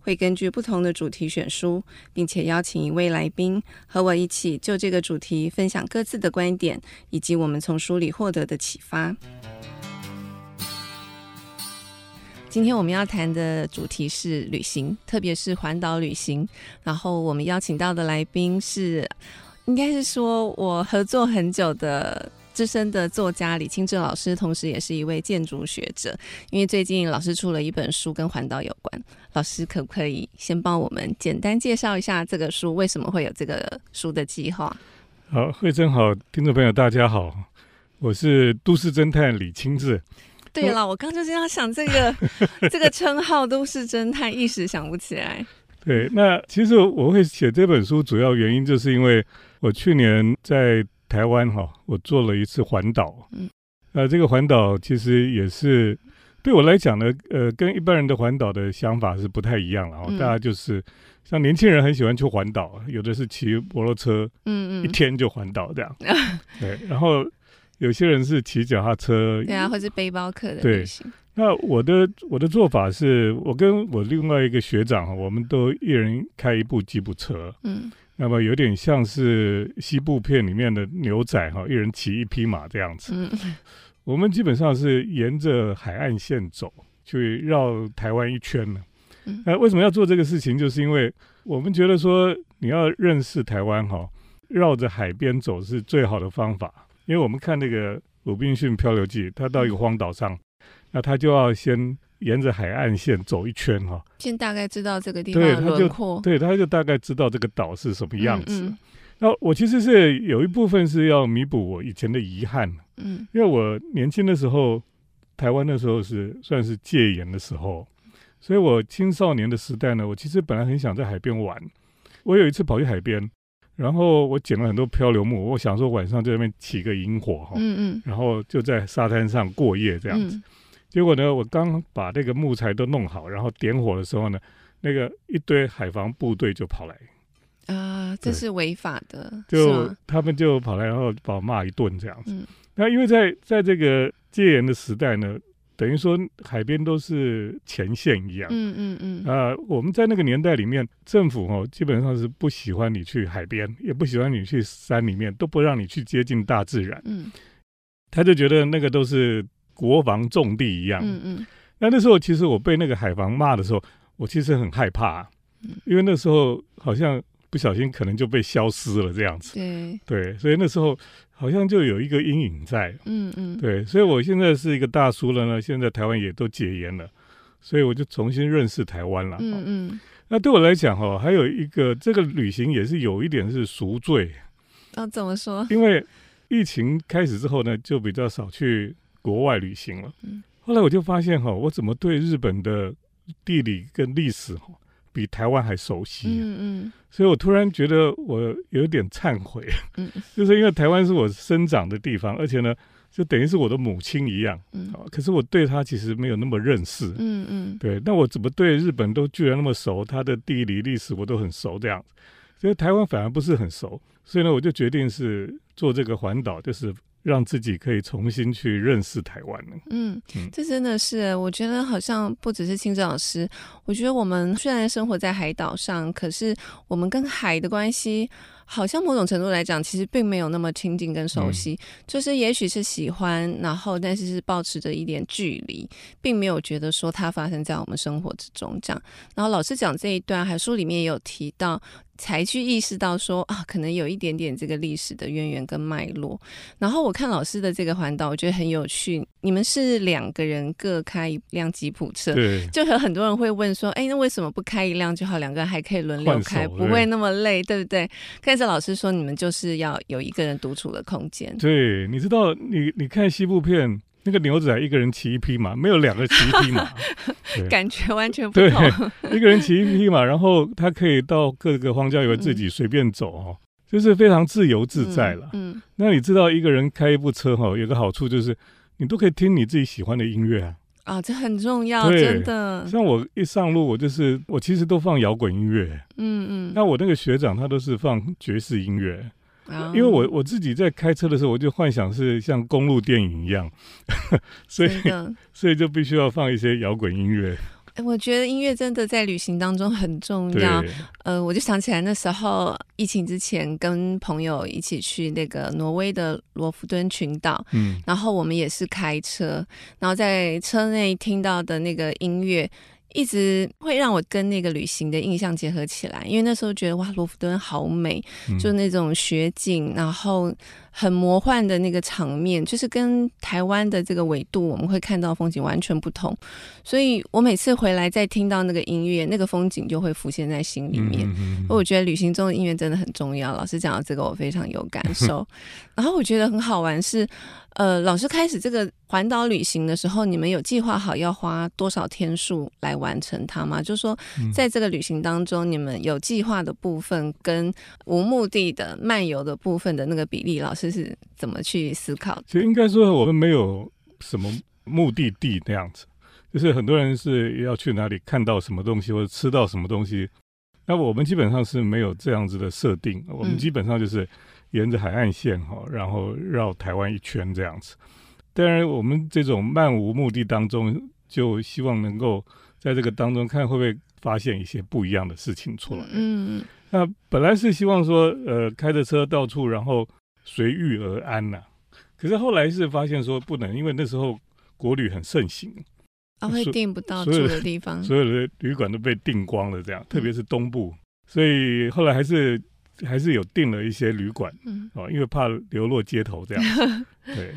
会根据不同的主题选书，并且邀请一位来宾和我一起就这个主题分享各自的观点，以及我们从书里获得的启发。今天我们要谈的主题是旅行，特别是环岛旅行。然后我们邀请到的来宾是，应该是说我合作很久的。资深的作家李清志老师，同时也是一位建筑学者。因为最近老师出了一本书跟环岛有关，老师可不可以先帮我们简单介绍一下这个书？为什么会有这个书的计划？好，慧珍好，听众朋友大家好，我是都市侦探李清志。对了，我刚就是要想这个 这个称号“都市侦探”，一时想不起来。对，那其实我会写这本书，主要原因就是因为我去年在。台湾哈，我做了一次环岛，嗯，那这个环岛其实也是对我来讲呢，呃，跟一般人的环岛的想法是不太一样了哦。大家就是像年轻人很喜欢去环岛，有的是骑摩托车，嗯嗯，一天就环岛这样，对。然后有些人是骑脚踏车，对啊，或是背包客的对。那我的我的做法是，我跟我另外一个学长，我们都一人开一部吉普车，嗯。那么有点像是西部片里面的牛仔哈，一人骑一匹马这样子。嗯，我们基本上是沿着海岸线走，去绕台湾一圈呢。那为什么要做这个事情？就是因为我们觉得说，你要认识台湾哈，绕着海边走是最好的方法。因为我们看那个《鲁滨逊漂流记》，他到一个荒岛上，那他就要先。沿着海岸线走一圈哈，先大概知道这个地方的轮廓，对，他就大概知道这个岛是什么样子。嗯嗯、那我其实是有一部分是要弥补我以前的遗憾，嗯，因为我年轻的时候，台湾那时候是算是戒严的时候，所以我青少年的时代呢，我其实本来很想在海边玩。我有一次跑去海边，然后我捡了很多漂流木，我想说晚上在那边起个萤火哈，嗯嗯，然后就在沙滩上过夜这样子。嗯结果呢，我刚把那个木材都弄好，然后点火的时候呢，那个一堆海防部队就跑来，啊，这是违法的，就他们就跑来，然后把我骂一顿这样子。嗯、那因为在在这个戒严的时代呢，等于说海边都是前线一样，嗯嗯嗯，啊，我们在那个年代里面，政府哦基本上是不喜欢你去海边，也不喜欢你去山里面，都不让你去接近大自然，嗯，他就觉得那个都是。国防重地一样，嗯嗯，那那时候其实我被那个海防骂的时候，我其实很害怕，嗯，因为那时候好像不小心可能就被消失了这样子，对。对，所以那时候好像就有一个阴影在，嗯嗯，对，所以我现在是一个大叔了呢，现在台湾也都解严了，所以我就重新认识台湾了，嗯嗯，那对我来讲哈，还有一个这个旅行也是有一点是赎罪，啊，怎么说？因为疫情开始之后呢，就比较少去。国外旅行了，后来我就发现哈，我怎么对日本的地理跟历史哈比台湾还熟悉？嗯嗯，所以我突然觉得我有点忏悔，嗯，就是因为台湾是我生长的地方，而且呢，就等于是我的母亲一样，嗯，可是我对他其实没有那么认识，嗯嗯，对，那我怎么对日本都居然那么熟？它的地理历史我都很熟，这样，所以台湾反而不是很熟，所以呢，我就决定是做这个环岛，就是。让自己可以重新去认识台湾呢。嗯，这真的是，我觉得好像不只是清志老师，我觉得我们虽然生活在海岛上，可是我们跟海的关系，好像某种程度来讲，其实并没有那么亲近跟熟悉。嗯、就是也许是喜欢，然后但是是保持着一点距离，并没有觉得说它发生在我们生活之中这样。然后老师讲这一段，还书里面也有提到。才去意识到说啊，可能有一点点这个历史的渊源跟脉络。然后我看老师的这个环岛，我觉得很有趣。你们是两个人各开一辆吉普车，对，就有很多人会问说，哎，那为什么不开一辆就好？两个人还可以轮流开，不会那么累，对不对？但是老师说，你们就是要有一个人独处的空间。对，你知道，你你看西部片，那个牛仔一个人骑一匹马，没有两个骑一匹马，感觉完全不同。对，一个人骑一匹马，然后他可以到各个荒郊野外自己随便走哦，嗯、就是非常自由自在了。嗯，嗯，那你知道一个人开一部车哈，有个好处就是你都可以听你自己喜欢的音乐啊。啊，这很重要，真的。像我一上路，我就是我其实都放摇滚音乐。嗯嗯。那我那个学长他都是放爵士音乐。因为我我自己在开车的时候，我就幻想是像公路电影一样，所以所以就必须要放一些摇滚音乐。哎，我觉得音乐真的在旅行当中很重要。对呃，我就想起来那时候疫情之前，跟朋友一起去那个挪威的罗弗敦群岛，嗯，然后我们也是开车，然后在车内听到的那个音乐。一直会让我跟那个旅行的印象结合起来，因为那时候觉得哇，罗弗敦好美，嗯、就那种雪景，然后。很魔幻的那个场面，就是跟台湾的这个纬度，我们会看到风景完全不同。所以我每次回来再听到那个音乐，那个风景就会浮现在心里面。嗯嗯嗯，我觉得旅行中的音乐真的很重要。老师讲到这个，我非常有感受。然后我觉得很好玩是，呃，老师开始这个环岛旅行的时候，你们有计划好要花多少天数来完成它吗？就是说，在这个旅行当中，你们有计划的部分跟无目的的漫游的部分的那个比例，老师。这是怎么去思考？其实应该说，我们没有什么目的地那样子，就是很多人是要去哪里看到什么东西或者吃到什么东西，那我们基本上是没有这样子的设定。我们基本上就是沿着海岸线哈，然后绕台湾一圈这样子。当然，我们这种漫无目的当中，就希望能够在这个当中看会不会发现一些不一样的事情出来。嗯，那本来是希望说，呃，开着车到处，然后。随遇而安呐、啊，可是后来是发现说不能，因为那时候国旅很盛行，啊，会订不到住的地方，所有的旅馆都被订光了，这样，特别是东部，所以后来还是还是有订了一些旅馆，嗯，哦，因为怕流落街头这样，对，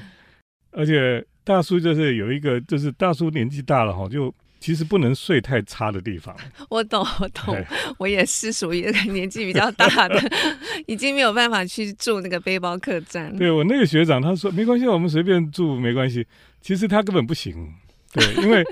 而且大叔就是有一个，就是大叔年纪大了哈，就。其实不能睡太差的地方。我懂，我懂，我也是属于那个年纪比较大的，已经没有办法去住那个背包客栈。对，我那个学长他说没关系，我们随便住没关系。其实他根本不行，对，因为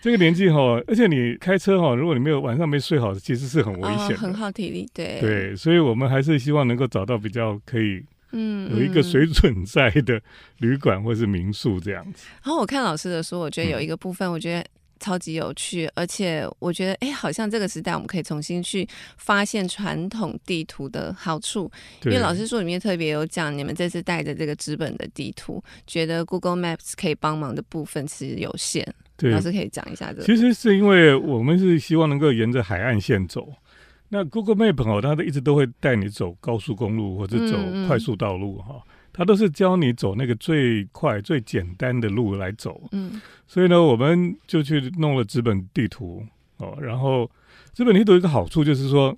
这个年纪哈，而且你开车哈，如果你没有晚上没睡好，其实是很危险的，哦，很耗体力。对对，所以我们还是希望能够找到比较可以，嗯，有一个水准在的旅馆或是民宿这样子。然后我看老师的书，我觉得有一个部分，我觉得。超级有趣，而且我觉得，哎，好像这个时代我们可以重新去发现传统地图的好处。因为老师书里面特别有讲，你们这次带着这个纸本的地图，觉得 Google Maps 可以帮忙的部分其实有限。对，老师可以讲一下这个。其实是因为我们是希望能够沿着海岸线走，那 Google Map 哦，它都一直都会带你走高速公路或者走快速道路哈。嗯嗯他都是教你走那个最快、最简单的路来走，嗯，所以呢，我们就去弄了纸本地图哦。然后纸本地图有一个好处就是说，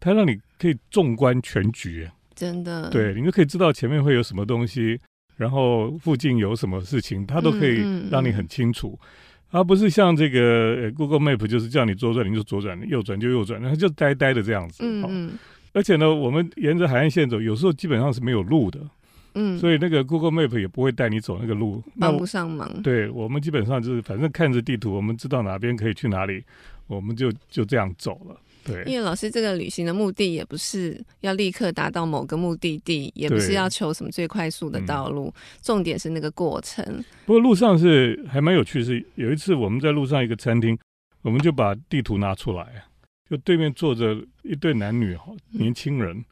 它让你可以纵观全局，真的，对，你就可以知道前面会有什么东西，然后附近有什么事情，它都可以让你很清楚，嗯嗯嗯，而不是像这个 Google Map 就是叫你左转你就左转，右转就右转，然后就呆呆的这样子，嗯嗯。而且呢，我们沿着海岸线走，有时候基本上是没有路的。嗯，所以那个 Google Map 也不会带你走那个路，帮不上忙。对，我们基本上就是反正看着地图，我们知道哪边可以去哪里，我们就就这样走了。对，因为老师这个旅行的目的也不是要立刻达到某个目的地，也不是要求什么最快速的道路，嗯、重点是那个过程。不过路上是还蛮有趣，是有一次我们在路上一个餐厅，我们就把地图拿出来，就对面坐着一对男女哈，年轻人。嗯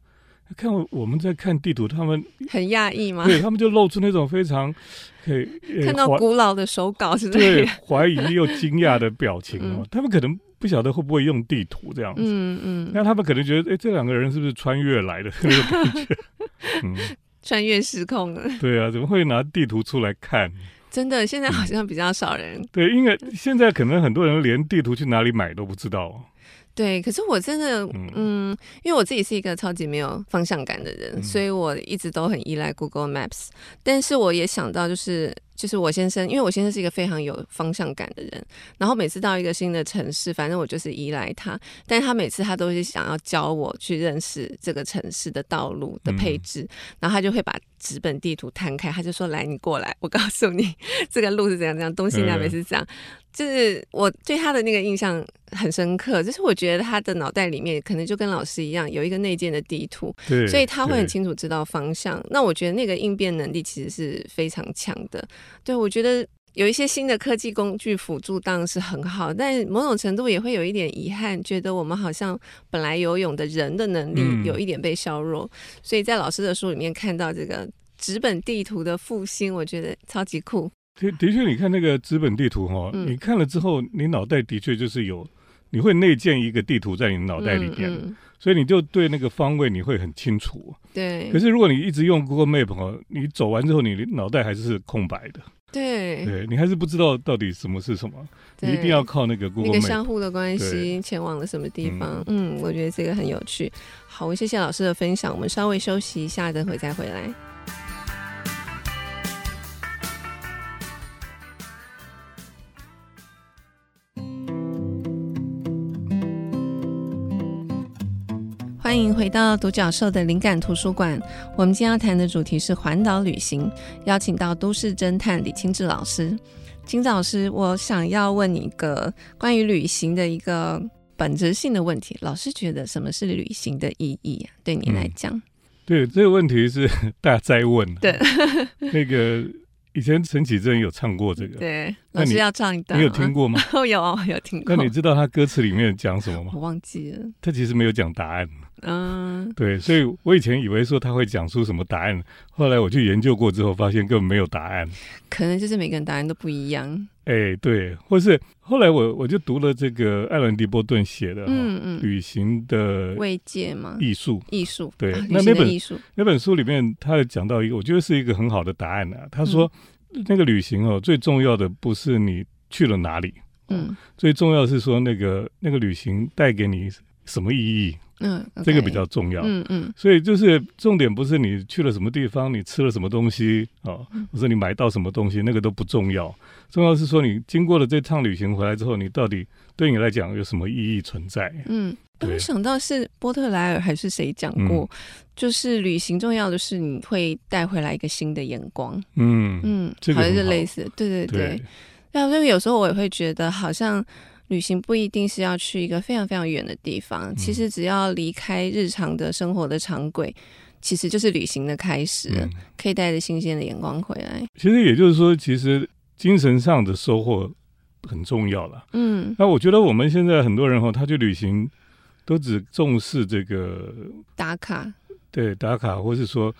看我们在看地图，他们很讶异吗？对，他们就露出那种非常可以、呃、看到古老的手稿是，是对怀疑又惊讶的表情哦。嗯、他们可能不晓得会不会用地图这样子，嗯嗯。那、嗯、他们可能觉得，哎，这两个人是不是穿越来的 那种感觉？嗯，穿越时空了。对啊，怎么会拿地图出来看？真的，现在好像比较少人。嗯、对，因为现在可能很多人连地图去哪里买都不知道。对，可是我真的，嗯，因为我自己是一个超级没有方向感的人，嗯、所以我一直都很依赖 Google Maps。但是我也想到，就是就是我先生，因为我先生是一个非常有方向感的人，然后每次到一个新的城市，反正我就是依赖他。但是他每次他都是想要教我去认识这个城市的道路的配置，嗯、然后他就会把纸本地图摊开，他就说：“来，你过来，我告诉你这个路是怎样怎样，东西南北是这样。嗯”就是我对他的那个印象很深刻，就是我觉得他的脑袋里面可能就跟老师一样，有一个内建的地图，所以他会很清楚知道方向。那我觉得那个应变能力其实是非常强的。对，我觉得。有一些新的科技工具辅助当然是很好，但某种程度也会有一点遗憾，觉得我们好像本来游泳的人的能力有一点被削弱。嗯、所以在老师的书里面看到这个纸本地图的复兴，我觉得超级酷。的的确，你看那个纸本地图哈，嗯、你看了之后，你脑袋的确就是有，你会内建一个地图在你脑袋里边，所以你就对那个方位你会很清楚。对。可是如果你一直用 Google Map 哈，你走完之后，你脑袋还是空白的。对，对你还是不知道到底什么是什么，你一定要靠那个 Google 那个相互的关系，前往了什么地方？嗯，嗯，我觉得这个很有趣。好，谢谢老师的分享，我们稍微休息一下，等会再回来。欢迎回到独角兽的灵感图书馆。我们今天要谈的主题是环岛旅行，邀请到都市侦探李清志老师。清志老师，我想要问你一个关于旅行的一个本质性的问题。老师觉得什么是旅行的意义啊？对你来讲？嗯，对，这个问题是大家在问。对，那个以前陈绮贞有唱过这个。对，老师要唱一段，你有听过吗？有，有听过。那你知道他歌词里面讲什么吗？我忘记了。他其实没有讲答案。嗯，对，所以我以前以为说他会讲出什么答案，后来我去研究过之后，发现根本没有答案。可能就是每个人答案都不一样。哎，对，或是后来我我就读了这个艾伦·迪波顿写的《嗯嗯旅行的慰藉吗？艺术，艺术。对，啊、那那本艺术那本书里面，他讲到一个，我觉得是一个很好的答案啊。他说，嗯、那个旅行哦，最重要的不是你去了哪里，嗯，最重要是说那个那个旅行带给你什么意义。嗯这个比较重要。嗯嗯，嗯，所以就是重点不是你去了什么地方，你吃了什么东西啊，或者你买到什么东西，那个都不重要。重要是说你经过了这趟旅行回来之后，你到底对你来讲有什么意义存在？嗯，我想到是波特莱尔还是谁讲过，嗯、就是旅行重要的是你会带回来一个新的眼光。嗯嗯，这个好像是类似，对对对。对那所以有时候我也会觉得好像。旅行不一定是要去一个非常非常远的地方，其实只要离开日常的生活的常轨，其实就是旅行的开始，嗯、可以带着新鲜的眼光回来。其实也就是说，其实精神上的收获很重要了。嗯，那我觉得我们现在很多人哈，他去旅行都只重视这个打卡，对，打卡，或是说。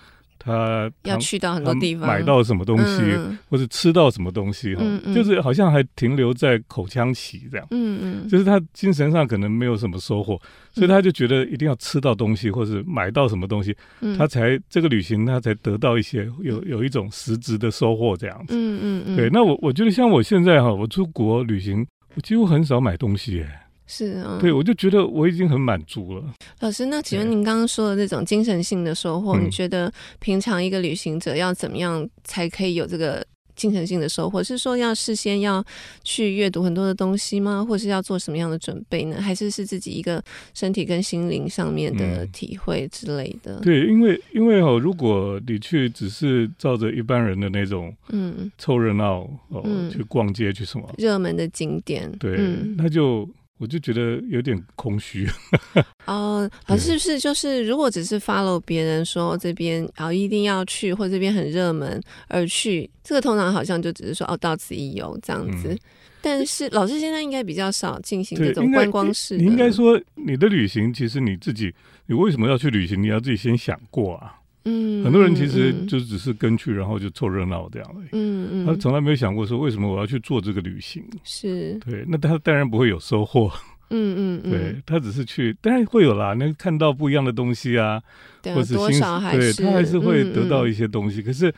他要去到很多地方，买到什么东西，嗯、或是吃到什么东西，哈、嗯，就是好像还停留在口腔期这样，嗯嗯，就是他精神上可能没有什么收获，所以他就觉得一定要吃到东西，或是买到什么东西，嗯、他才这个旅行他才得到一些有有一种实质的收获这样子，嗯嗯嗯，对，那我我觉得像我现在哈，我出国旅行，我几乎很少买东西，哎。是啊，对，我就觉得我已经很满足了。老师，那请问您刚刚说的这种精神性的收获，你觉得平常一个旅行者要怎么样才可以有这个精神性的收获？是说要事先要去阅读很多的东西吗？或是要做什么样的准备呢？还是是自己一个身体跟心灵上面的体会之类的？对，因为因为哦，如果你去只是照着一般人的那种嗯凑热闹哦、嗯、去逛街去什么热门的景点，对，嗯、那就。我就觉得有点空虚 哦，好，是不是就是如果只是 follow 别人说这边然后一定要去，或这边很热门而去，这个通常好像就只是说哦到此一游这样子。嗯、但是老师现在应该比较少进行这种观光式。你应该说你的旅行其实你自己，你为什么要去旅行？你要自己先想过啊。嗯，很多人其实就只是跟去，然后就凑热闹这样而已。嗯嗯，他从来没有想过说为什么我要去做这个旅行。是，对，那他当然不会有收获。嗯嗯，对，他只是去，当然会有啦，能看到不一样的东西啊，或是多少，对，他还是会得到一些东西，可是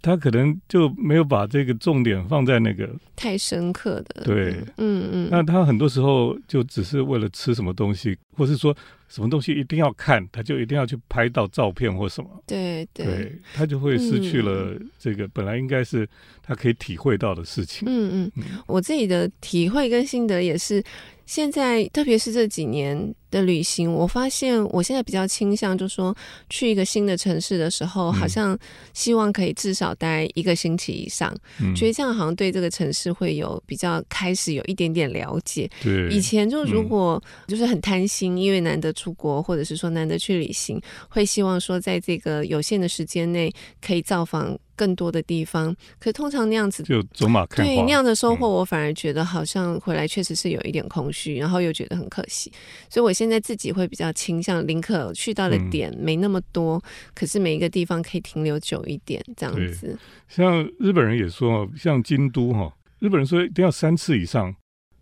他可能就没有把这个重点放在那个太深刻的。对，嗯嗯，那他很多时候就只是为了吃什么东西，或是说什么东西一定要看，他就一定要去拍到照片或什么，对对，对，他就会失去了这个本来应该是他可以体会到的事情。嗯嗯，我自己的体会跟心得也是。现在，特别是这几年的旅行，我发现我现在比较倾向，就是说去一个新的城市的时候，好像希望可以至少待一个星期以上，嗯、觉得这样好像对这个城市会有比较开始有一点点了解。对，以前就如果就是很贪心，因为难得出国，或者是说难得去旅行，会希望说在这个有限的时间内可以造访。更多的地方，可是通常那样子就走马看花，对那样的收获，我反而觉得好像回来确实是有一点空虚，嗯、然后又觉得很可惜。所以我现在自己会比较倾向宁可去到的点没那么多，嗯、可是每一个地方可以停留久一点，这样子。像日本人也说，像京都哈，日本人说一定要三次以上，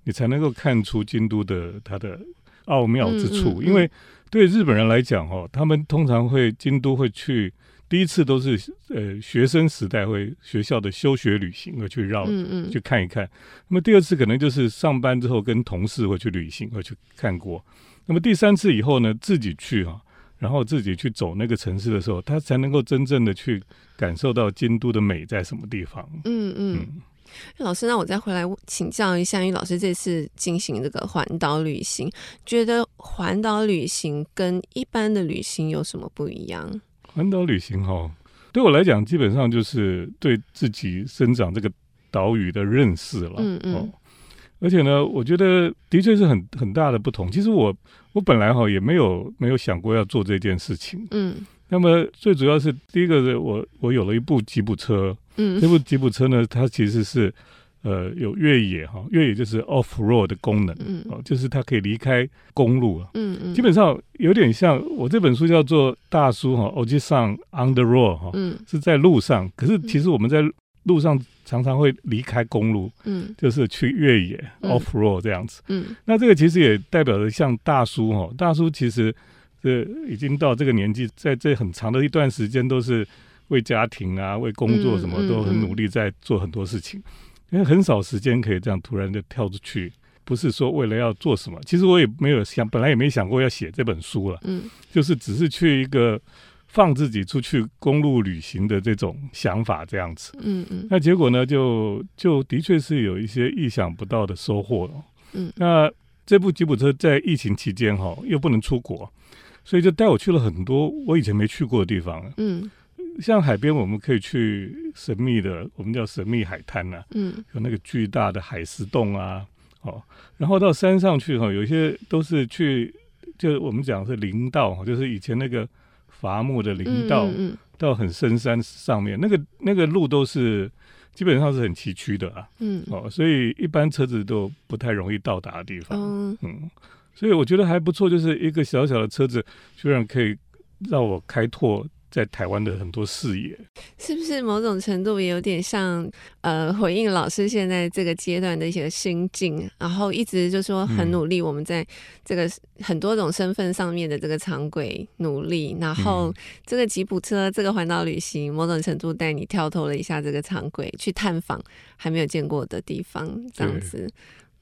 你才能够看出京都的它的奥妙之处。嗯嗯嗯、因为对日本人来讲哦，他们通常会京都会去。第一次都是呃学生时代会学校的休学旅行会去绕，嗯嗯，去看一看。那么第二次可能就是上班之后跟同事会去旅行会去看过。那么第三次以后呢，自己去啊，然后自己去走那个城市的时候，他才能够真正的去感受到京都的美在什么地方。嗯嗯。嗯老师，那我再回来请教一下，因为老师这次进行这个环岛旅行，觉得环岛旅行跟一般的旅行有什么不一样？环岛旅行哈，对我来讲，基本上就是对自己生长这个岛屿的认识了。嗯嗯。而且呢，我觉得的确是很很大的不同。其实我我本来哈也没有没有想过要做这件事情。嗯。那么最主要是第一个是我我有了一部吉普车。嗯。这部吉普车呢，它其实是。呃，有越野哈，越野就是 off road 的功能，嗯，哦，就是它可以离开公路了，嗯嗯，基本上有点像我这本书叫做大叔哈，おじさん on the road 哈，嗯，是在路上，可是其实我们在路上常常会离开公路，嗯，就是去越野 off road 这样子，嗯，那这个其实也代表着像大叔哈，大叔其实是已经到这个年纪，在这很长的一段时间都是为家庭啊、为工作什么都很努力在做很多事情。 因为很少时间可以这样突然就跳出去，不是说为了要做什么，其实我也没有想，本来也没想过要写这本书了，嗯，就是只是去一个放自己出去公路旅行的这种想法这样子，嗯嗯，那结果呢，就就的确是有一些意想不到的收获了，嗯，那这部吉普车在疫情期间哈又不能出国，所以就带我去了很多我以前没去过的地方，嗯。像海边，我们可以去神秘的，我们叫神秘海滩呐、啊，嗯，有那个巨大的海石洞啊，哦，然后到山上去哈，有些都是去，就我们讲是林道，就是以前那个伐木的林道，嗯嗯、到很深山上面，那个那个路都是基本上是很崎岖的啊，嗯，哦，所以一般车子都不太容易到达的地方，嗯，嗯，所以我觉得还不错，就是一个小小的车子，居然可以让我开拓。在台湾的很多视野，是不是某种程度也有点像呃回应老师现在这个阶段的一些心境，然后一直就说很努力，我们在这个很多种身份上面的这个长轨努力，然后这个吉普车这个环岛旅行，某种程度带你跳脱了一下这个长轨，去探访还没有见过的地方，这样子，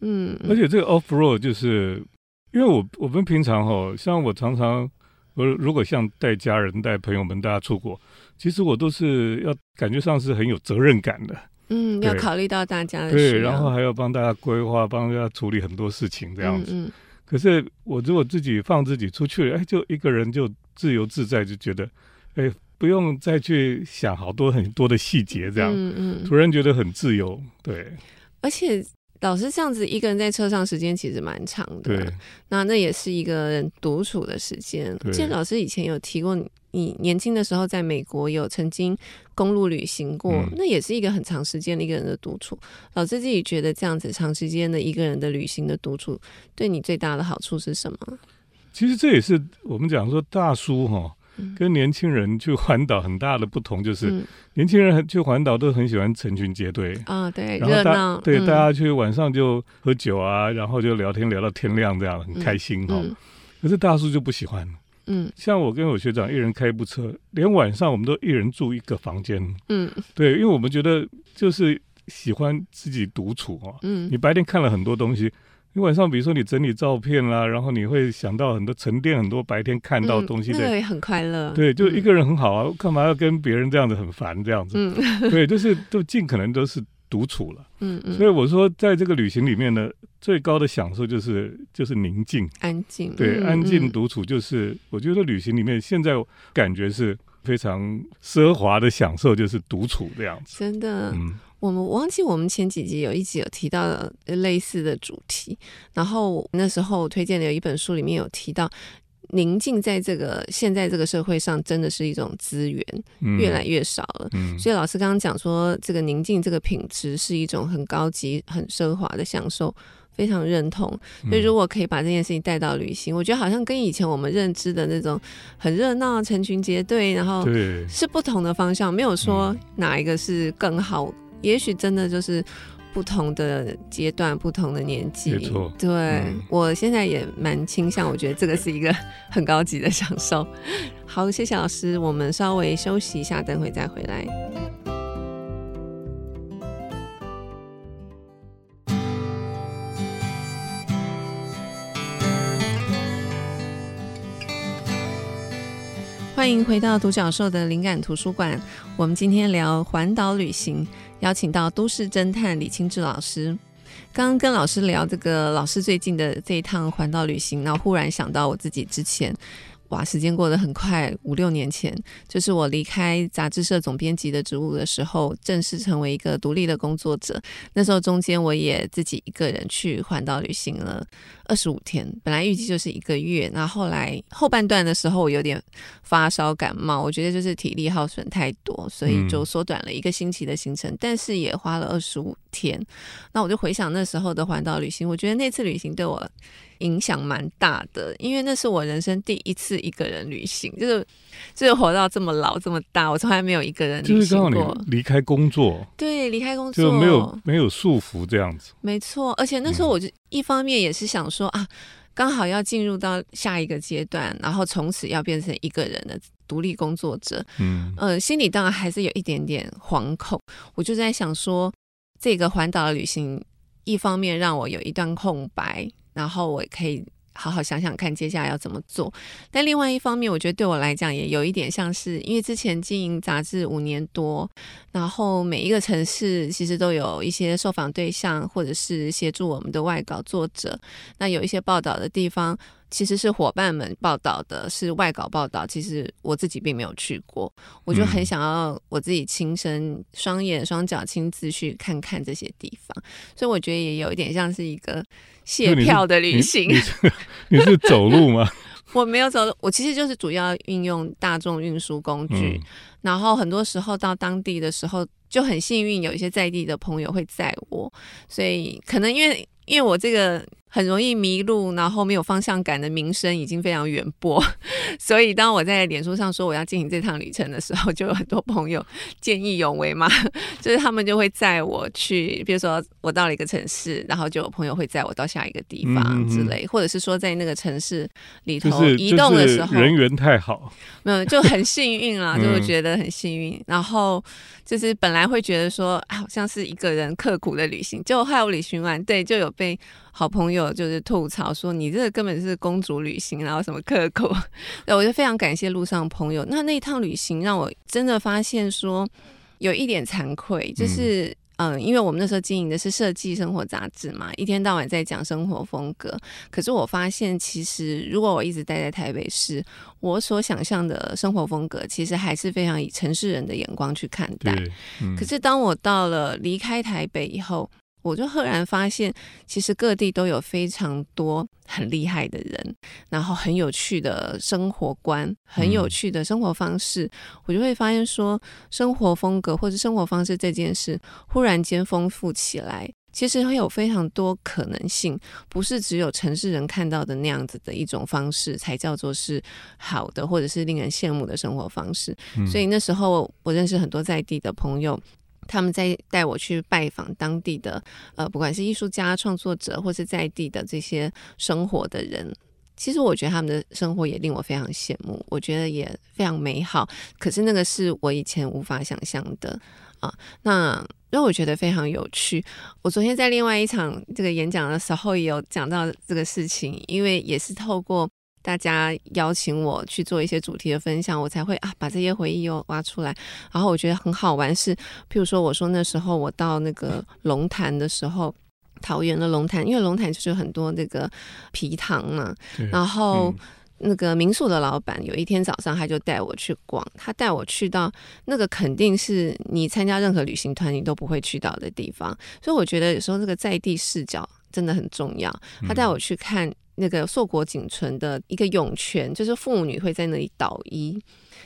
嗯，而且这个 off road 就是因为我我们平常哈，像我常常。我如果像带家人、带朋友们大家出国，其实我都是要感觉上是很有责任感的。嗯，要考虑到大家的对，然后还要帮大家规划、帮大家处理很多事情这样子。嗯，嗯。可是我如果自己放自己出去，哎，就一个人就自由自在，就觉得，哎，不用再去想好多很多的细节，这样。嗯嗯。突然觉得很自由，对。而且。老师这样子一个人在车上时间其实蛮长的，对，那那也是一个人独处的时间。我记得老师以前有提过，你年轻的时候在美国有曾经公路旅行过，嗯、那也是一个很长时间的一个人的独处。老师自己觉得这样子长时间的一个人的旅行的独处，对你最大的好处是什么？其实这也是我们讲说大叔哈。跟年轻人去环岛很大的不同就是，年轻人去环岛都很喜欢成群结队。啊，对，然后大对大家去晚上就喝酒啊，然后就聊天聊到天亮，这样很开心哈。可是大叔就不喜欢，嗯，像我跟我学长一人开一部车，连晚上我们都一人住一个房间，嗯，对，因为我们觉得就是喜欢自己独处啊，嗯，你白天看了很多东西，你晚上比如说你整理照片啦，然后你会想到很多沉淀很多白天看到东西的，嗯、那个也很快乐。对，就一个人很好啊，干、嗯、嘛要跟别人这样子很烦这样子？嗯，对，就是都尽可能都是独处了。嗯嗯。所以我说，在这个旅行里面呢，最高的享受就是就是宁静、安静。对，嗯、安静独处就是、嗯、我觉得旅行里面现在感觉是非常奢华的享受，就是独处这样子。真的。嗯。我们忘记我们前几集有一集有提到的类似的主题，然后那时候推荐的有一本书里面有提到，宁静在这个现在这个社会上真的是一种资源，越来越少了。嗯嗯、所以老师刚刚讲说，这个宁静这个品质是一种很高级、很奢华的享受，非常认同。所以如果可以把这件事情带到旅行，我觉得好像跟以前我们认知的那种很热闹、成群结队，然后是不同的方向，没有说哪一个是更好。也许真的就是不同的阶段、不同的年纪。没错，对、嗯、我现在也蛮倾向，我觉得这个是一个很高级的享受。好，谢谢老师，我们稍微休息一下，等会再回来。欢迎回到独角兽的灵感图书馆。我们今天聊环岛旅行，邀请到都市侦探李清志老师。刚刚跟老师聊这个老师最近的这一趟环岛旅行，那忽然想到我自己之前。哇，时间过得很快，五六年前，就是我离开杂志社总编辑的职务的时候，正式成为一个独立的工作者。那时候中间我也自己一个人去环岛旅行了二十五天，本来预计就是一个月，那后后来后半段的时候我有点发烧感冒，我觉得就是体力耗损太多，所以就缩短了一个星期的行程，但是也花了二十五天。那我就回想那时候的环岛旅行，我觉得那次旅行对我。影响蛮大的，因为那是我人生第一次一个人旅行，就是就是活到这么老这么大，我从来没有一个人旅行过。就是刚好你离开工作，对，离开工作就没有没有束缚这样子。没错，而且那时候我就一方面也是想说、嗯、啊，刚好要进入到下一个阶段，然后从此要变成一个人的独立工作者。嗯，呃，心里当然还是有一点点惶恐。我就在想说，这个环岛的旅行，一方面让我有一段空白。然后我可以好好想想看接下来要怎么做，但另外一方面，我觉得对我来讲也有一点像是，因为之前经营杂志五年多，然后每一个城市其实都有一些受访对象，或者是协助我们的外稿作者，那有一些报道的地方。其实是伙伴们报道的，是外稿报道。其实我自己并没有去过，我就很想要我自己亲身、双眼双脚亲自去看看这些地方。所以我觉得也有一点像是一个谢票的旅行。你是，走路吗？我没有走路，我其实就是主要运用大众运输工具。嗯、然后很多时候到当地的时候就很幸运，有一些在地的朋友会载我，所以可能因为因为我这个。很容易迷路，然后没有方向感的名声已经非常远播，所以当我在脸书上说我要进行这趟旅程的时候，就有很多朋友见义勇为嘛，就是他们就会载我去，比如说我到了一个城市，然后就有朋友会载我到下一个地方之类，嗯、或者是说在那个城市里头移动的时候，就是、人缘太好，没有就很幸运啦，就会觉得很幸运。然后就是本来会觉得说好像是一个人刻苦的旅行，就后来我旅行完，对，就有被。好朋友就是吐槽说，你这个根本是公主旅行，然后什么刻苦，对，我就非常感谢路上朋友。那那一趟旅行让我真的发现说，有一点惭愧，就是嗯、呃，因为我们那时候经营的是设计生活杂志嘛，一天到晚在讲生活风格。可是我发现，其实如果我一直待在台北市，我所想象的生活风格，其实还是非常以城市人的眼光去看待。嗯、可是当我到了离开台北以后，我就赫然发现，其实各地都有非常多很厉害的人，然后很有趣的生活观，很有趣的生活方式。嗯、我就会发现说，生活风格或者生活方式这件事，忽然间丰富起来，其实会有非常多可能性，不是只有城市人看到的那样子的一种方式才叫做是好的，或者是令人羡慕的生活方式。嗯、所以那时候，我认识很多在地的朋友。他们在带我去拜访当地的，呃，不管是艺术家、创作者，或是在地的这些生活的人，其实我觉得他们的生活也令我非常羡慕，我觉得也非常美好。可是那个是我以前无法想象的。啊。那让我觉得非常有趣。我昨天在另外一场这个演讲的时候也有讲到这个事情，因为也是透过大家邀请我去做一些主题的分享，我才会啊把这些回忆又挖出来。然后我觉得很好玩是，譬如说我说那时候我到那个龙潭的时候，桃园的龙潭，因为龙潭就是有很多那个皮塘嘛，然后。嗯那个民宿的老板有一天早上，他就带我去逛。他带我去到那个肯定是你参加任何旅行团你都不会去到的地方，所以我觉得有时候这个在地视角真的很重要。他带我去看那个硕果仅存的一个涌泉，就是妇女会在那里捣衣，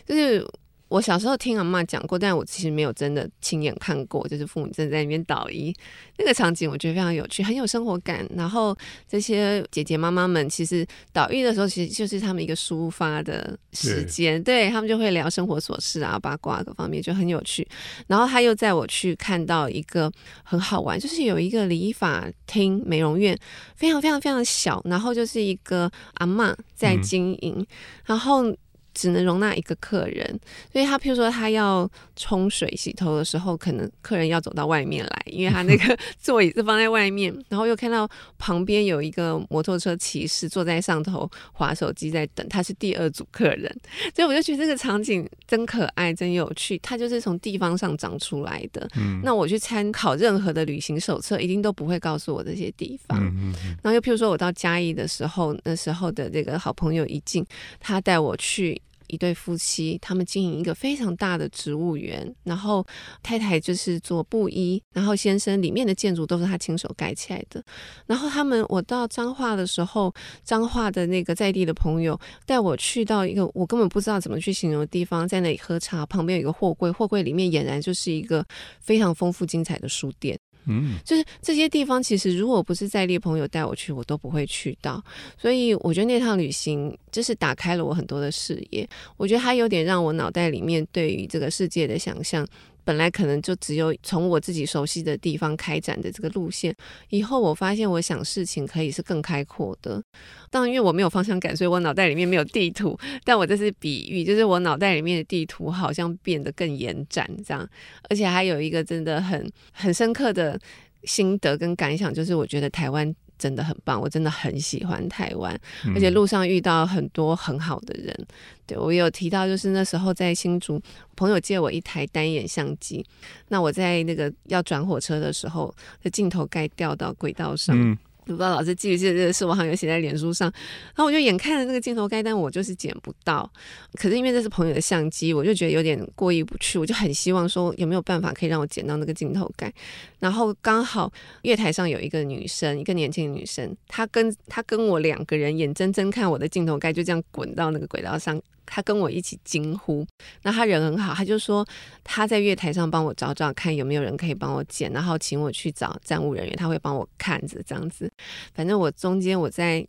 就是。我小时候听阿嬷讲过，但我其实没有真的亲眼看过，就是父母正在那边导医那个场景，我觉得非常有趣，很有生活感。然后这些姐姐妈妈们其实导医的时候，其实就是他们一个抒发的时间，对，他们就会聊生活琐事啊、八卦各方面，就很有趣。然后他又带我去看到一个很好玩，就是有一个理发厅、美容院，非常非常非常小，然后就是一个阿嬷在经营，嗯、然后。只能容纳一个客人，所以他譬如说他要冲水洗头的时候，可能客人要走到外面来，因为他那个座椅是放在外面，然后又看到旁边有一个摩托车骑士坐在上头划手机在等，他是第二组客人，所以我就觉得这个场景真可爱、真有趣。它就是从地方上长出来的。嗯，那我去参考任何的旅行手册，一定都不会告诉我这些地方。嗯嗯。然后又譬如说我到嘉义的时候，那时候的这个好朋友一进，他带我去。一对夫妻，他们经营一个非常大的植物园，然后太太就是做布衣，然后先生里面的建筑都是他亲手盖起来的。然后他们，我到彰化的时候，彰化的那个在地的朋友带我去到一个我根本不知道怎么去形容的地方，在那里喝茶，旁边有一个货柜，货柜里面俨然就是一个非常丰富精彩的书店。嗯，就是这些地方，其实如果不是在地朋友带我去，我都不会去到。所以我觉得那趟旅行就是打开了我很多的视野。我觉得它有点让我脑袋里面对于这个世界的想象。本来可能就只有从我自己熟悉的地方开展的这个路线，以后我发现我想事情可以是更开阔的。当然，因为我没有方向感，所以我脑袋里面没有地图。但我这是比喻，就是我脑袋里面的地图好像变得更延展，这样。而且还有一个真的很很深刻的心得跟感想，就是我觉得台湾。真的很棒，我真的很喜欢台湾，而且路上遇到很多很好的人。嗯、对，我有提到，就是那时候在新竹，朋友借我一台单眼相机，那我在那个要转火车的时候，的镜头盖掉到轨道上。嗯不知道老师记不记得这个事，我好像写在脸书上。然后我就眼看着那个镜头盖，但我就是捡不到。可是因为这是朋友的相机，我就觉得有点过意不去。我就很希望说有没有办法可以让我捡到那个镜头盖。然后刚好月台上有一个女生，一个年轻的女生，她跟她跟我两个人眼睁睁看我的镜头盖就这样滚到那个轨道上。他跟我一起惊呼，那他人很好，他就说他在月台上帮我找找看有没有人可以帮我捡，然后请我去找站务人员，他会帮我看着这样子。反正我中间我在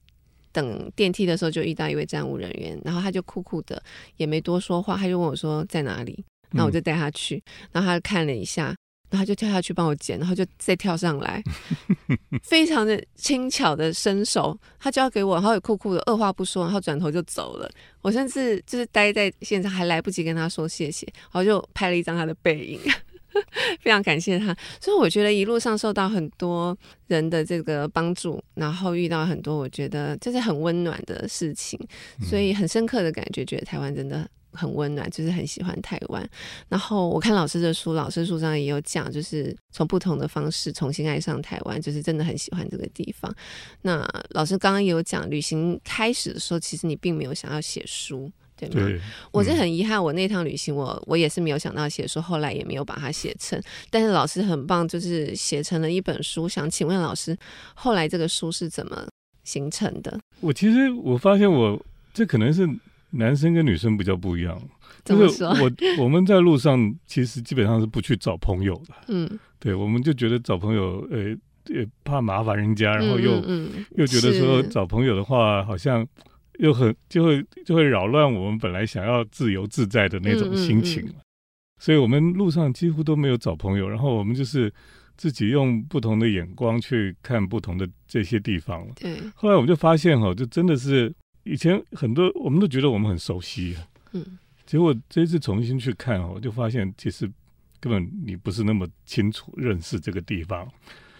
等电梯的时候就遇到一位站务人员，然后他就酷酷的也没多说话，他就问我说在哪里，那我就带他去，然后他看了一下。然后就跳下去帮我捡，然后就再跳上来，非常的轻巧的伸手，他交给我，然后也酷酷的，二话不说，然后转头就走了。我甚至就是待在现场，还来不及跟他说谢谢，然后就拍了一张他的背影，非常感谢他。所以我觉得一路上受到很多人的这个帮助，然后遇到很多我觉得就是很温暖的事情，所以很深刻的感觉，觉得台湾真的。很温暖，就是很喜欢台湾。然后我看老师的书，老师书上也有讲，就是从不同的方式重新爱上台湾，就是真的很喜欢这个地方。那老师刚刚也有讲，旅行开始的时候，其实你并没有想要写书，对吗？对，嗯、我是很遗憾，我那趟旅行我，我我也是没有想到写书，后来也没有把它写成。但是老师很棒，就是写成了一本书。想请问老师，后来这个书是怎么形成的？我其实我发现我，我这可能是。男生跟女生比较不一样，就是我 我们在路上其实基本上是不去找朋友的，嗯，对，我们就觉得找朋友，呃，也怕麻烦人家，然后又嗯嗯又觉得说找朋友的话好像又很就会就会扰乱我们本来想要自由自在的那种心情，所以我们路上几乎都没有找朋友，然后我们就是自己用不同的眼光去看不同的这些地方。对，后来我们就发现哈，就真的是。以前很多我们都觉得我们很熟悉，嗯，结果这一次重新去看哦，我就发现其实根本你不是那么清楚认识这个地方。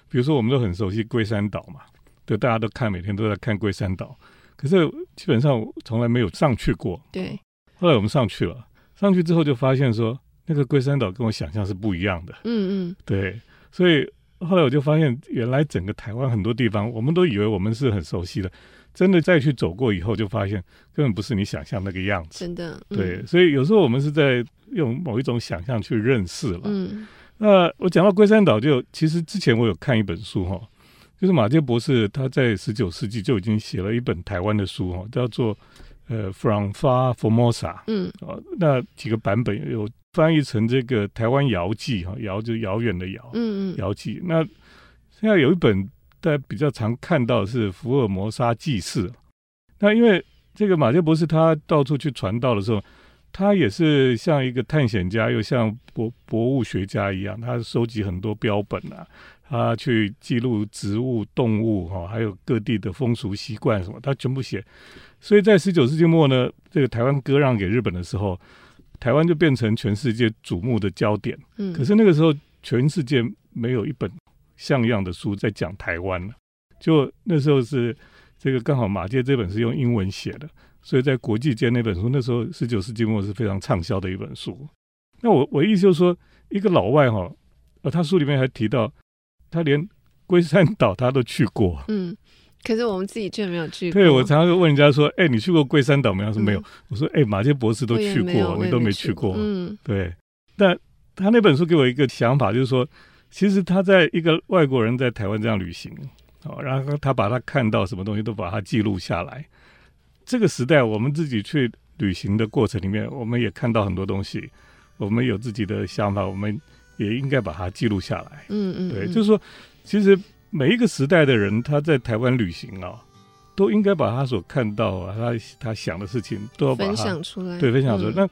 比如说，我们都很熟悉龟山岛嘛，对，大家都看，每天都在看龟山岛，可是基本上从来没有上去过。对。后来我们上去了，上去之后就发现说，那个龟山岛跟我想象是不一样的。嗯嗯。对，所以后来我就发现，原来整个台湾很多地方，我们都以为我们是很熟悉的。真的再去走过以后，就发现根本不是你想象那个样子。真的，嗯、对，所以有时候我们是在用某一种想象去认识了。嗯，那我讲到龟山岛，就其实之前我有看一本书哈，就是马杰博士他在十九世纪就已经写了一本台湾的书哈，叫做呃《From Far Formosa》。嗯，哦，那几个版本有翻译成这个台湾遥记哈，遥就遥远的遥，嗯嗯，遥记。那现在有一本。在比较常看到的是福尔摩沙记事，那因为这个马杰博士他到处去传道的时候，他也是像一个探险家，又像博博物学家一样，他收集很多标本啊，他去记录植物、动物哈，还有各地的风俗习惯什么，他全部写。所以在十九世纪末呢，这个台湾割让给日本的时候，台湾就变成全世界瞩目的焦点。嗯，可是那个时候全世界没有一本。像样的书在讲台湾，就那时候是这个刚好马介这本是用英文写的，所以在国际间那本书那时候十九世纪末是非常畅销的一本书。那我我意思就是说，一个老外哈，呃，他书里面还提到，他连龟山岛他都去过，嗯，可是我们自己却没有去过。对，我常常就问人家说，哎，你去过龟山岛没有？他说没有。我说，哎，马杰博士都去过，你都没去过，嗯，对。但他那本书给我一个想法，就是说。其实他在一个外国人在台湾这样旅行，哦，然后他把他看到什么东西都把它记录下来。这个时代，我们自己去旅行的过程里面，我们也看到很多东西，我们有自己的想法，我们也应该把它记录下来。嗯嗯，对，就是说，其实每一个时代的人，他在台湾旅行啊，都应该把他所看到啊，他他想的事情都要把它分享出来，对，分享出来。那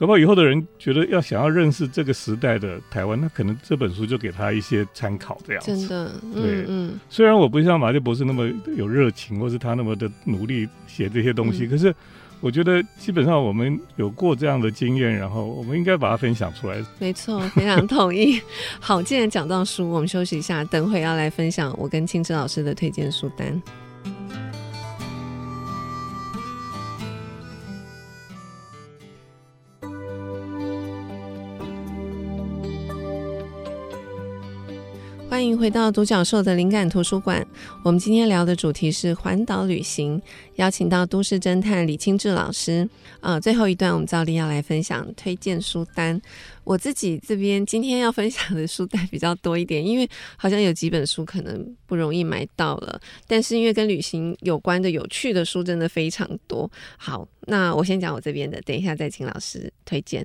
搞不好以后的人觉得要想要认识这个时代的台湾，那可能这本书就给他一些参考，这样子。真的，嗯、对，嗯。虽然我不像马偕博士那么有热情，或是他那么的努力写这些东西，嗯、可是我觉得基本上我们有过这样的经验，然后我们应该把它分享出来。没错，非常同意。好，既然讲到书，我们休息一下，等会要来分享我跟青池老师的推荐书单。欢迎回到独角兽的灵感图书馆。我们今天聊的主题是环岛旅行，邀请到都市侦探李清志老师。呃，最后一段我们照例要来分享推荐书单。我自己这边今天要分享的书单比较多一点，因为好像有几本书可能不容易买到了，但是因为跟旅行有关的有趣的书真的非常多。好，那我先讲我这边的，等一下再请老师推荐。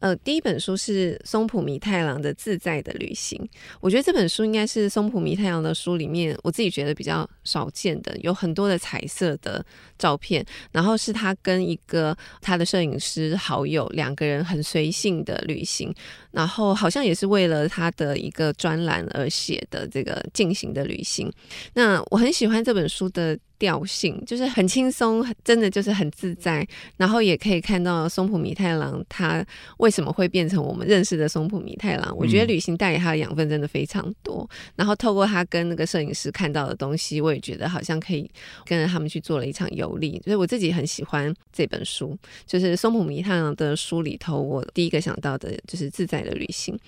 呃，第一本书是松浦弥太郎的《自在的旅行》，我觉得这本书应该是松浦弥太郎的书里面我自己觉得比较少见的，有很多的彩色的照片，然后是他跟一个他的摄影师好友两个人很随性的旅行，然后好像也是为了他的一个专栏而写的这个进行的旅行。那我很喜欢这本书的。调性就是很轻松，真的就是很自在，然后也可以看到松浦弥太郎他为什么会变成我们认识的松浦弥太郎。我觉得旅行带给他的养分真的非常多，然后透过他跟那个摄影师看到的东西，我也觉得好像可以跟着他们去做了一场游历。所以我自己很喜欢这本书，就是松浦弥太郎的书里头，我第一个想到的就是自在的旅行。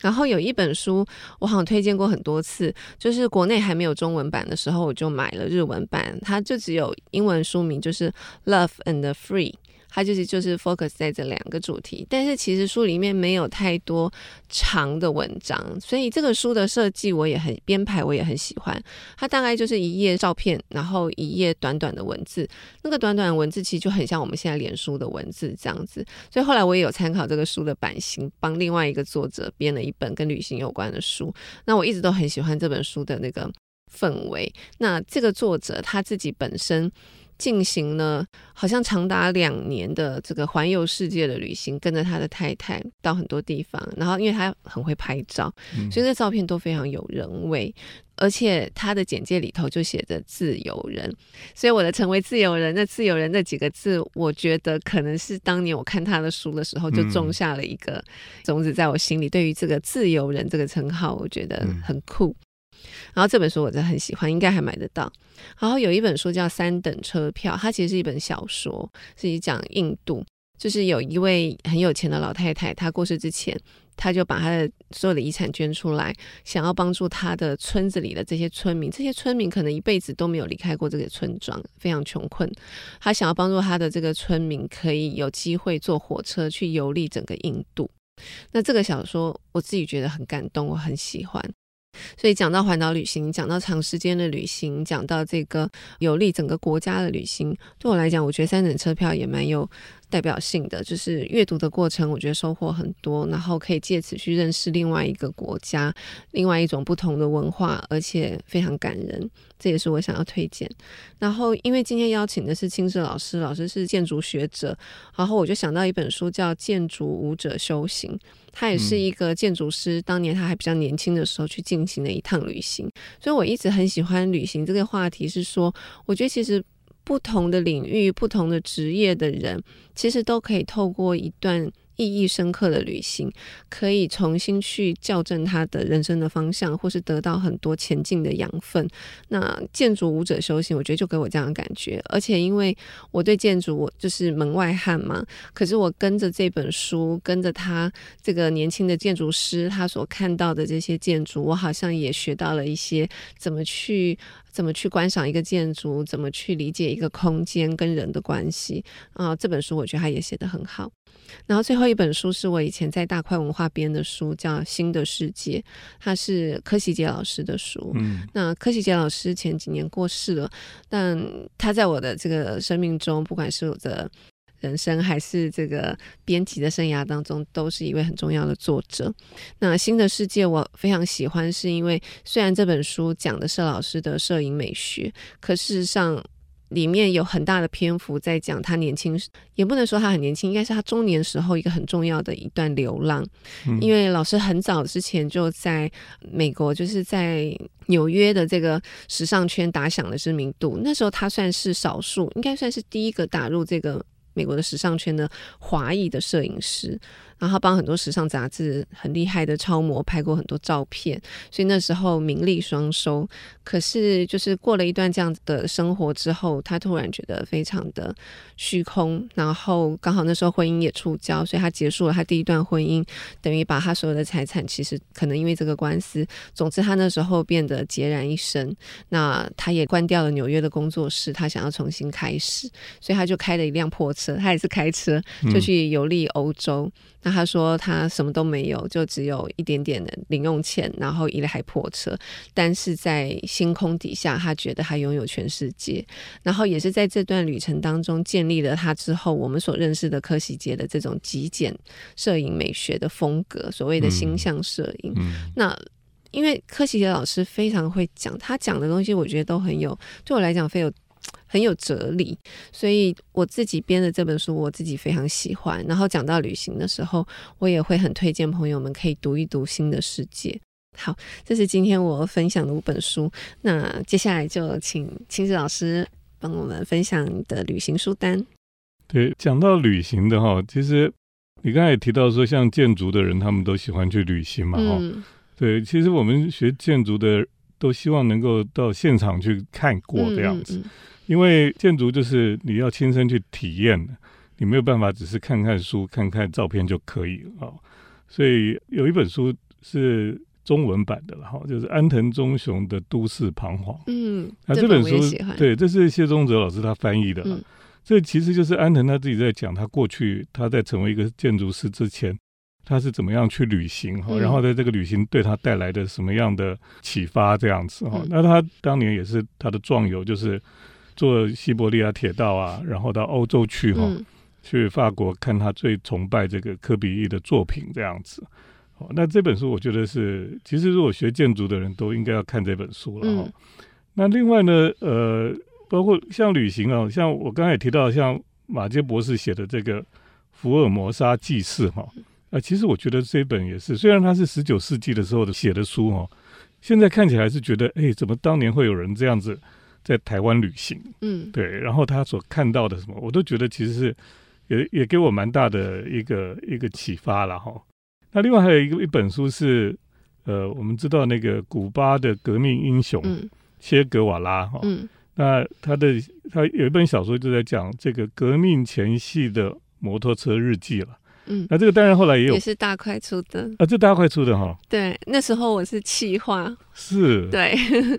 然后有一本书，我好像推荐过很多次，就是国内还没有中文版的时候，我就买了日文版，它就只有英文书名，就是《Love and Free》。它就是就是 focus 在这两个主题，但是其实书里面没有太多长的文章，所以这个书的设计我也很编排，我也很喜欢。它大概就是一页照片，然后一页短短的文字，那个短短的文字其实就很像我们现在脸书的文字这样子。所以后来我也有参考这个书的版型，帮另外一个作者编了一本跟旅行有关的书。那我一直都很喜欢这本书的那个氛围。那这个作者他自己本身。进行了好像长达两年的这个环游世界的旅行，跟着他的太太到很多地方。然后因为他很会拍照，嗯、所以那照片都非常有人味。而且他的简介里头就写着“自由人”，所以我的成为自由人，那“自由人”那几个字，我觉得可能是当年我看他的书的时候就种下了一个种子在我心里。对于这个“自由人”这个称号，我觉得很酷。然后这本书我真的很喜欢，应该还买得到。然后有一本书叫《三等车票》，它其实是一本小说，是讲印度，就是有一位很有钱的老太太，她过世之前，她就把她的所有的遗产捐出来，想要帮助她的村子里的这些村民。这些村民可能一辈子都没有离开过这个村庄，非常穷困。她想要帮助她的这个村民可以有机会坐火车去游历整个印度。那这个小说我自己觉得很感动，我很喜欢。所以讲到环岛旅行，讲到长时间的旅行，讲到这个有利整个国家的旅行，对我来讲，我觉得三等车票也蛮有代表性的。就是阅读的过程，我觉得收获很多，然后可以借此去认识另外一个国家，另外一种不同的文化，而且非常感人。这也是我想要推荐。然后，因为今天邀请的是清志老师，老师是建筑学者，然后我就想到一本书叫《建筑舞者修行》。他也是一个建筑师，当年他还比较年轻的时候去进行了一趟旅行，所以我一直很喜欢旅行这个话题。是说，我觉得其实不同的领域、不同的职业的人，其实都可以透过一段。意义深刻的旅行，可以重新去校正他的人生的方向，或是得到很多前进的养分。那建筑舞者修行，我觉得就给我这样的感觉。而且因为我对建筑，我就是门外汉嘛。可是我跟着这本书，跟着他这个年轻的建筑师，他所看到的这些建筑，我好像也学到了一些怎么去怎么去观赏一个建筑，怎么去理解一个空间跟人的关系啊。这本书我觉得他也写得很好。然后最后一本书是我以前在大块文化编的书，叫《新的世界》，它是柯希杰老师的书。嗯，那柯希杰老师前几年过世了，但他在我的这个生命中，不管是我的人生还是这个编辑的生涯当中，都是一位很重要的作者。那《新的世界》我非常喜欢，是因为虽然这本书讲的是老师的摄影美学，可事实上。里面有很大的篇幅在讲他年轻时，也不能说他很年轻，应该是他中年时候一个很重要的一段流浪。嗯、因为老师很早之前就在美国，就是在纽约的这个时尚圈打响了知名度。那时候他算是少数，应该算是第一个打入这个美国的时尚圈的华裔的摄影师。然后帮很多时尚杂志很厉害的超模拍过很多照片，所以那时候名利双收。可是就是过了一段这样子的生活之后，他突然觉得非常的虚空。然后刚好那时候婚姻也触礁，所以他结束了他第一段婚姻，等于把他所有的财产，其实可能因为这个官司，总之他那时候变得孑然一身。那他也关掉了纽约的工作室，他想要重新开始，所以他就开了一辆破车，他也是开车就去游历欧洲。那他说他什么都没有，就只有一点点的零用钱，然后一台破车。但是在星空底下，他觉得他拥有全世界。然后也是在这段旅程当中，建立了他之后我们所认识的柯希杰的这种极简摄影美学的风格，所谓的星象摄影。嗯嗯、那因为柯希杰老师非常会讲，他讲的东西我觉得都很有，对我来讲非有。很有哲理，所以我自己编的这本书，我自己非常喜欢。然后讲到旅行的时候，我也会很推荐朋友们可以读一读《新的世界》。好，这是今天我分享的五本书。那接下来就请青志老师帮我们分享你的旅行书单。对，讲到旅行的哈，其实你刚才也提到说，像建筑的人，他们都喜欢去旅行嘛，哈、嗯。对，其实我们学建筑的都希望能够到现场去看过这样子。嗯嗯因为建筑就是你要亲身去体验，你没有办法只是看看书、看看照片就可以了啊。所以有一本书是中文版的了哈，就是安藤忠雄的《都市彷徨》。嗯，那这本书对，这是谢宗泽老师他翻译的。嗯，这其实就是安藤他自己在讲他过去他在成为一个建筑师之前，他是怎么样去旅行哈，然后在这个旅行对他带来的什么样的启发这样子哈。那他当年也是他的壮游就是。坐西伯利亚铁道啊，然后到欧洲去哈，嗯、去法国看他最崇拜这个科比一的作品这样子。哦，那这本书我觉得是，其实如果学建筑的人都应该要看这本书了哈。嗯、那另外呢，呃，包括像旅行啊，像我刚才也提到，像马杰博士写的这个《福尔摩沙记事》哈，啊，其实我觉得这本也是，虽然它是十九世纪的时候的写的书哈，现在看起来是觉得，哎，怎么当年会有人这样子在台湾旅行？嗯，对，然后他所看到的什么，我都觉得其实是也也给我蛮大的一个一个启发了哈。那另外还有一个一本书是，呃，我们知道那个古巴的革命英雄。嗯。切格瓦拉哈，嗯，那他的他有一本小说就在讲这个革命前夕的摩托车日记了，嗯，那这个当然后来也有，也是大块出的。啊，这大块出的哈，对，那时候我是企划，是，对，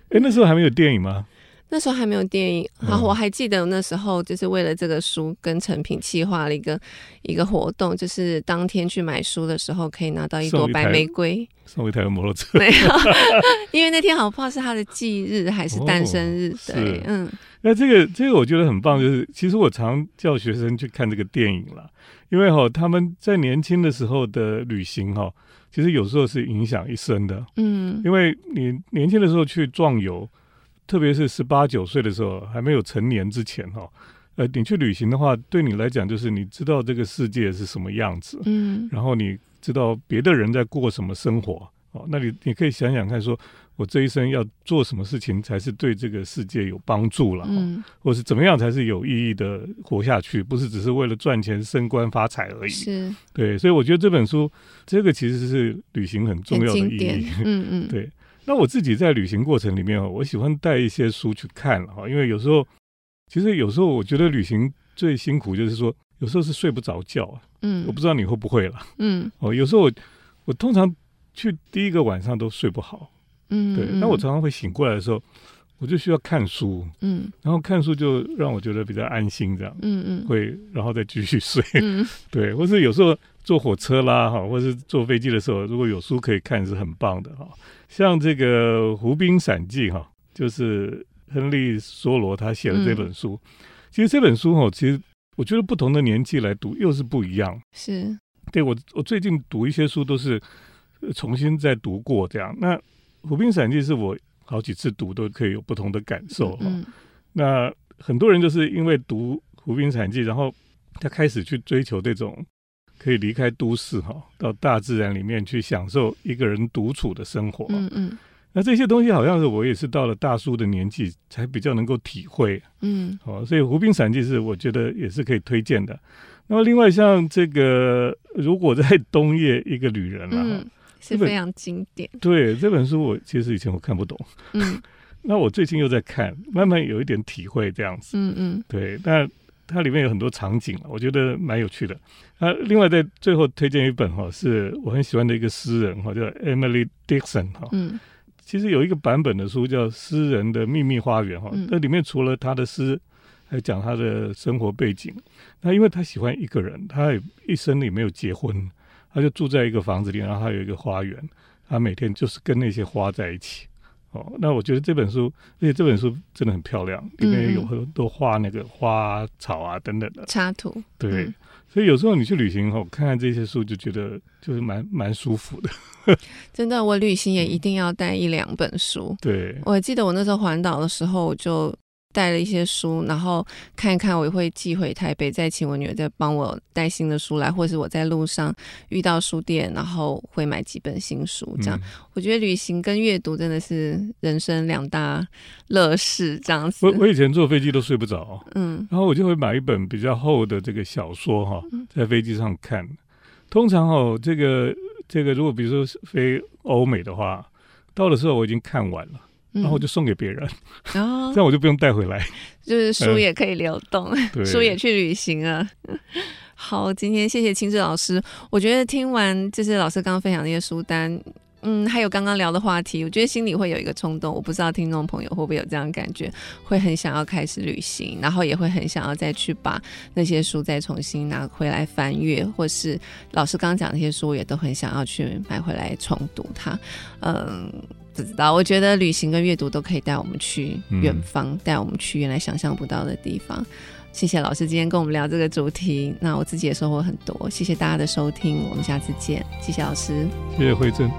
哎，那时候还没有电影吗？那时候还没有电影，然后我还记得那时候就是为了这个书跟成品计划了一个一个活动，就是当天去买书的时候可以拿到一朵白玫瑰，送一台摩托车，没有，因为那天好像不知道是他的忌日还是诞生日，哦、对，嗯，那这个这个我觉得很棒，就是其实我常叫学生去看这个电影了，因为哈他们在年轻的时候的旅行哈，其实有时候是影响一生的，嗯，因为你年轻的时候去壮游。特别是十八九岁的时候，还没有成年之前，哈，呃，你去旅行的话，对你来讲就是你知道这个世界是什么样子，嗯，然后你知道别的人在过什么生活，哦，那你你可以想想看，说我这一生要做什么事情才是对这个世界有帮助了，嗯，或是怎么样才是有意义的活下去，不是只是为了赚钱、升官、发财而已，是，对，所以我觉得这本书这个其实是旅行很重要的意义，嗯嗯，对。那我自己在旅行过程里面哦，我喜欢带一些书去看了哈，因为有时候，其实有时候我觉得旅行最辛苦就是说，有时候是睡不着觉，嗯，我不知道你会不会了，嗯，哦，有时候我我通常去第一个晚上都睡不好，嗯，对，那我常常会醒过来的时候，我就需要看书，嗯，然后看书就让我觉得比较安心这样，嗯嗯，会然后再继续睡，嗯，对，或是有时候坐火车啦哈，或是坐飞机的时候，如果有书可以看是很棒的哈。像这个《湖滨散记》哈，就是亨利·梭罗他写的这本书。嗯、其实这本书哈，其实我觉得不同的年纪来读又是不一样。是，对我我最近读一些书都是重新再读过这样。那《湖滨散记》是我好几次读都可以有不同的感受哈。嗯、那很多人就是因为读《湖滨散记》，然后他开始去追求这种。可以离开都市哈，到大自然里面去享受一个人独处的生活。嗯嗯，那这些东西好像是我也是到了大叔的年纪才比较能够体会。嗯，好，所以《湖滨散记》是我觉得也是可以推荐的。那么另外像这个，如果在冬夜一个旅人了，嗯，是非常经典。对，这本书我其实以前我看不懂。嗯，那我最近又在看，慢慢有一点体会这样子。嗯嗯，对，但。它里面有很多场景，我觉得蛮有趣的。啊，另外在最后推荐一本哈，是我很喜欢的一个诗人哈，叫 Emily Dixon 哈。嗯。其实有一个版本的书叫《诗人的秘密花园》哈，那里面除了他的诗，还讲他的生活背景。那因为他喜欢一个人，他也一生里没有结婚，他就住在一个房子里，然后他有一个花园，他每天就是跟那些花在一起。哦，那我觉得这本书，而且这本书真的很漂亮，里面有很多画那个花草啊等等的插图。对，嗯、所以有时候你去旅行后，看看这些书，就觉得就是蛮蛮舒服的。真的，我旅行也一定要带一两本书。对，我记得我那时候环岛的时候，我就。带了一些书，然后看一看，我也会寄回台北，再请我女儿再帮我带新的书来，或是我在路上遇到书店，然后会买几本新书。这样，嗯、我觉得旅行跟阅读真的是人生两大乐事。这样子，我我以前坐飞机都睡不着，嗯，然后我就会买一本比较厚的这个小说哈，在飞机上看。嗯、通常哦，这个这个如果比如说飞欧美的话，到的时候我已经看完了。然后我就送给别人，嗯、这样我就不用带回来，就是书也可以流动，嗯、书也去旅行啊。好，今天谢谢清志老师。我觉得听完就是老师刚刚分享那些书单，嗯，还有刚刚聊的话题，我觉得心里会有一个冲动。我不知道听众朋友会不会有这样的感觉，会很想要开始旅行，然后也会很想要再去把那些书再重新拿回来翻阅，或是老师刚刚讲那些书，也都很想要去买回来重读它。嗯。不知道，我觉得旅行跟阅读都可以带我们去远方，带、嗯、我们去原来想象不到的地方。谢谢老师今天跟我们聊这个主题，那我自己也收获很多。谢谢大家的收听，我们下次见。谢谢老师，谢谢惠贞。